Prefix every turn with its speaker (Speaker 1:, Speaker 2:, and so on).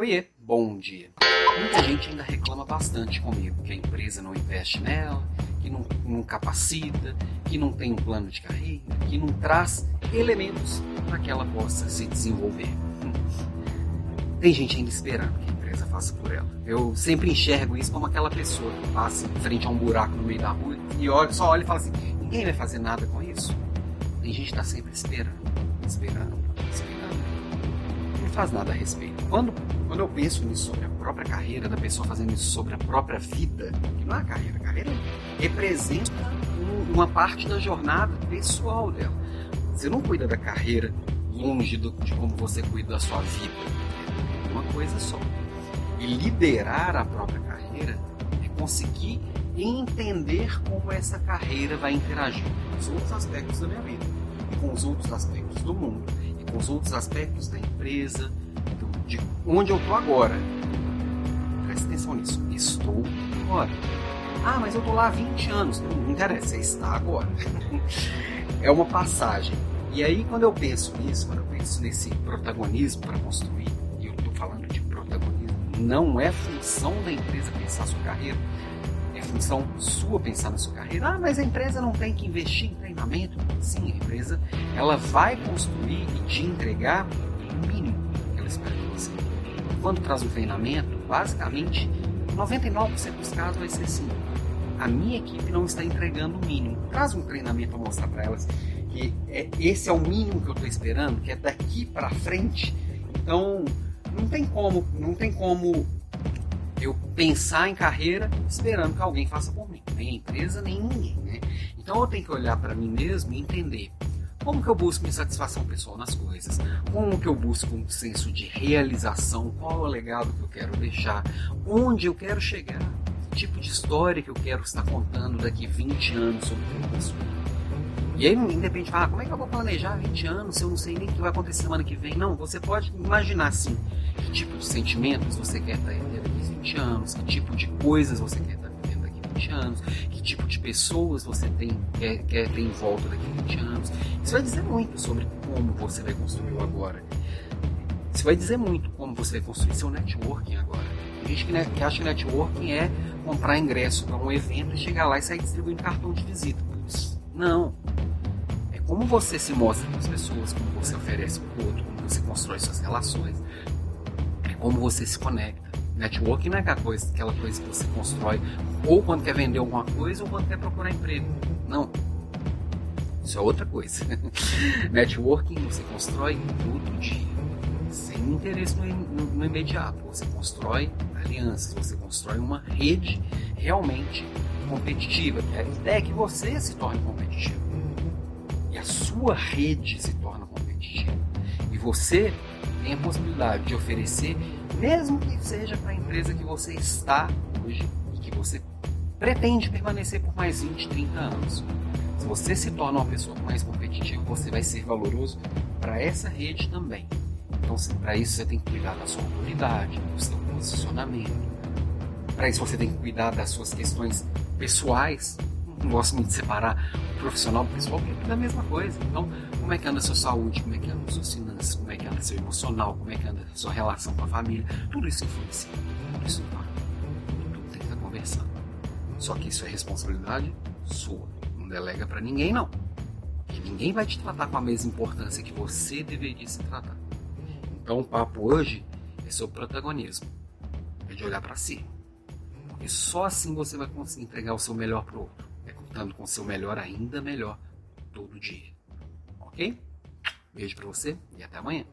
Speaker 1: Oiê, bom dia. Muita gente ainda reclama bastante comigo que a empresa não investe nela, que não, não capacita, que não tem um plano de carreira, que não traz elementos para que ela possa se desenvolver. Tem gente ainda esperando que a empresa faça por ela. Eu sempre enxergo isso como aquela pessoa que passa em frente a um buraco no meio da rua e olha, só olha e fala assim: ninguém vai fazer nada com isso. Tem gente que está sempre esperando, esperando, esperando. Faz nada a respeito. Quando quando eu penso nisso sobre a própria carreira da pessoa fazendo isso sobre a própria vida, que não é a carreira, a carreira representa uma parte da jornada pessoal dela. Você não cuida da carreira longe do, de como você cuida da sua vida. É uma coisa só. E liderar a própria carreira é conseguir entender como essa carreira vai interagir com os outros aspectos da minha vida, e com os outros aspectos do mundo, com os outros aspectos da empresa, de onde eu estou agora. Presta atenção nisso. Estou agora. Ah, mas eu estou lá há 20 anos. Não, não interessa, você está agora. é uma passagem. E aí, quando eu penso nisso, quando eu penso nesse protagonismo para construir, e eu estou falando de protagonismo, não é função da empresa pensar sua carreira, é função sua pensar na sua carreira. Ah, mas a empresa não tem que investir em treinamento. Sim, a empresa ela vai construir e te entregar o mínimo que ela espera quando traz um treinamento, basicamente, 99% dos casos vai ser assim. A minha equipe não está entregando o mínimo. Traz um treinamento para mostrar para elas que é, esse é o mínimo que eu estou esperando, que é daqui para frente. Então, não tem como, não tem como eu pensar em carreira esperando que alguém faça por mim, nem a empresa, nem ninguém, né? Então eu tenho que olhar para mim mesmo e entender como que eu busco minha satisfação pessoal nas coisas? Como que eu busco um senso de realização? Qual é o legado que eu quero deixar? Onde eu quero chegar? Que tipo de história que eu quero estar contando daqui 20 anos sobre pessoa? E aí, independente, ah, como é que eu vou planejar 20 anos se eu não sei nem o que vai acontecer semana que vem? Não, você pode imaginar assim, que tipo de sentimentos você quer ter daqui 20 anos, que tipo de coisas você quer 20 anos, que tipo de pessoas você tem, quer, quer ter em volta daqui a 20 anos. Isso vai dizer muito sobre como você vai construir o agora. Isso vai dizer muito como você vai construir seu networking agora. Tem gente que, que acha que networking é comprar ingresso para um evento e chegar lá e sair distribuindo cartão de visita. não. Como você se mostra para as pessoas, como você oferece para o outro, como você constrói suas relações, é como você se conecta. Networking não é aquela coisa, aquela coisa que você constrói ou quando quer vender alguma coisa ou quando quer procurar emprego. Não. Isso é outra coisa. Networking você constrói todo dia, sem interesse no, no, no imediato. Você constrói alianças, você constrói uma rede realmente competitiva. A ideia é que você se torne competitivo. A sua rede se torna competitiva. E você tem a possibilidade de oferecer mesmo que seja para a empresa que você está hoje e que você pretende permanecer por mais 20, 30 anos. Se você se torna uma pessoa mais competitiva, você vai ser valoroso para essa rede também. Então, para isso, você tem que cuidar da sua autoridade, do seu posicionamento. Para isso, você tem que cuidar das suas questões pessoais. Não gosto muito de separar o profissional do pessoal, porque é tudo a mesma coisa. Então, como é que anda a sua saúde, como é que anda as suas finanças, como é que anda seu emocional, como é que anda a sua relação com a família, tudo isso influencia, tudo isso impacta, tudo tem que estar conversando. Só que isso é responsabilidade sua, não delega para ninguém não. E ninguém vai te tratar com a mesma importância que você deveria se tratar. Então o papo hoje é sobre protagonismo, é de olhar para si. Porque só assim você vai conseguir entregar o seu melhor pro outro, é contando com seu melhor ainda melhor todo dia. Ok? Beijo para você e até amanhã.